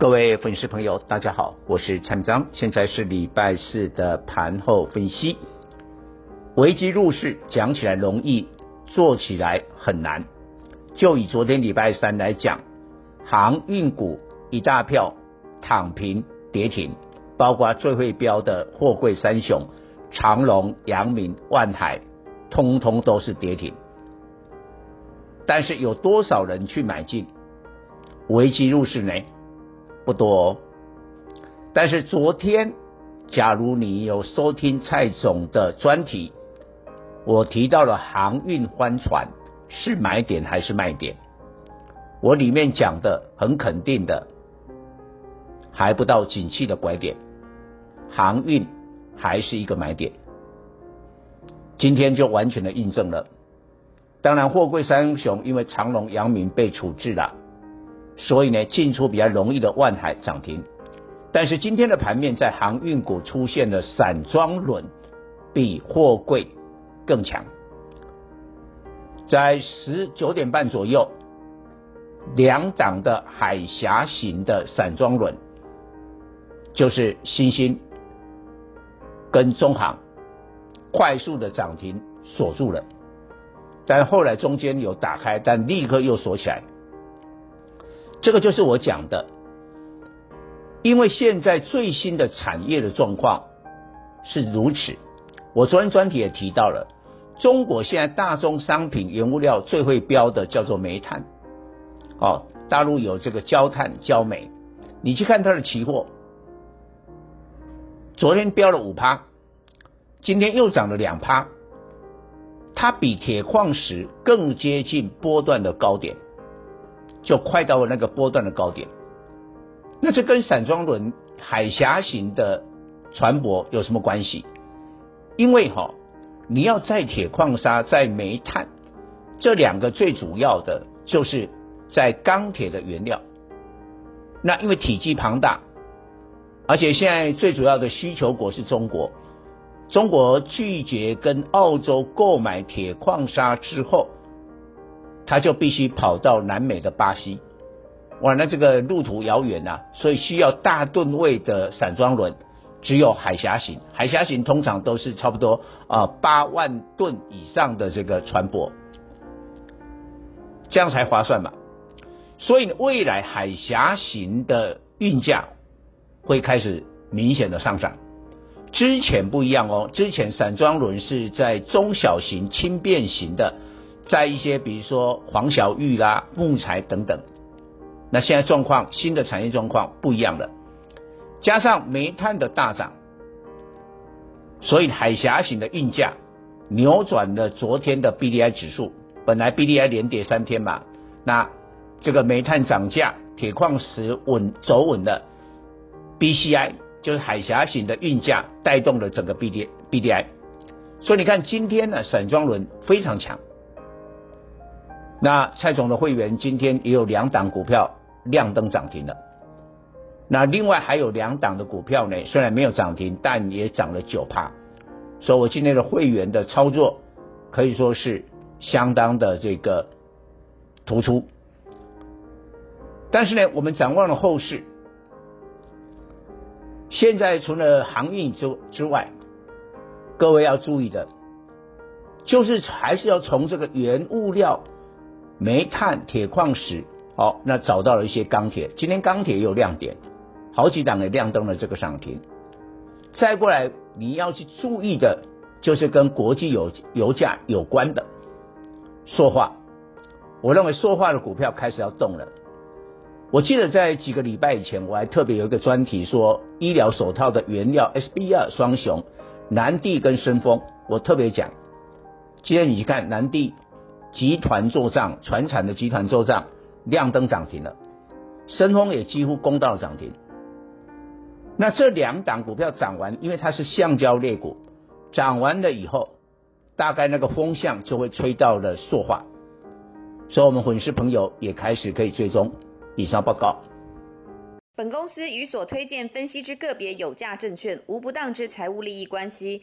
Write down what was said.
各位粉丝朋友，大家好，我是蔡章，现在是礼拜四的盘后分析。危机入市讲起来容易，做起来很难。就以昨天礼拜三来讲，航运股一大票躺平跌停。包括最会飙的货柜三雄，长荣、阳明、万海，通通都是跌停。但是有多少人去买进？危机入市呢？不多哦。但是昨天，假如你有收听蔡总的专题，我提到了航运帆船是买点还是卖点？我里面讲的很肯定的，还不到景气的拐点。航运还是一个买点，今天就完全的印证了。当然，货柜三雄因为长荣、阳明被处置了，所以呢，进出比较容易的万海涨停。但是今天的盘面在航运股出现了散装轮，比货柜更强。在十九点半左右，两档的海峡型的散装轮，就是新兴。跟中航快速的涨停锁住了，但后来中间有打开，但立刻又锁起来。这个就是我讲的，因为现在最新的产业的状况是如此。我昨天专题也提到了，中国现在大宗商品原物料最会标的叫做煤炭，哦，大陆有这个焦炭、焦煤，你去看它的期货。昨天飙了五趴，今天又涨了两趴，它比铁矿石更接近波段的高点，就快到了那个波段的高点。那这跟散装轮海峡型的船舶有什么关系？因为哈，你要载铁矿砂、载煤炭，这两个最主要的就是在钢铁的原料。那因为体积庞大。而且现在最主要的需求国是中国，中国拒绝跟澳洲购买铁矿砂之后，他就必须跑到南美的巴西，哇，那这个路途遥远呐，所以需要大吨位的散装轮，只有海峡型，海峡型通常都是差不多啊八万吨以上的这个船舶，这样才划算嘛。所以未来海峡型的运价。会开始明显的上涨，之前不一样哦，之前散装轮是在中小型轻便型的，在一些比如说黄小玉啦、木材等等，那现在状况新的产业状况不一样了，加上煤炭的大涨，所以海峡型的运价扭转了昨天的 BDI 指数，本来 BDI 连跌三天嘛，那这个煤炭涨价，铁矿石稳走稳了。BCI 就是海峡型的运价带动了整个 BD BDI，所以你看今天呢，散装轮非常强。那蔡总的会员今天也有两档股票亮灯涨停了，那另外还有两档的股票呢，虽然没有涨停，但也涨了九趴，所以我今天的会员的操作可以说是相当的这个突出。但是呢，我们展望了后市。现在除了航运之之外，各位要注意的，就是还是要从这个原物料、煤炭、铁矿石，好，那找到了一些钢铁。今天钢铁也有亮点，好几档也亮灯了这个涨停。再过来你要去注意的，就是跟国际油油价有关的塑化。我认为塑化的股票开始要动了。我记得在几个礼拜以前，我还特别有一个专题说医疗手套的原料 SBR 双雄南帝跟申丰，我特别讲。今天你去看南帝集团做账，船产的集团做账亮灯涨停了，申丰也几乎攻到了涨停。那这两档股票涨完，因为它是橡胶类股，涨完了以后，大概那个风向就会吹到了塑化，所以我们粉丝朋友也开始可以追踪。以上报告。本公司与所推荐分析之个别有价证券无不当之财务利益关系。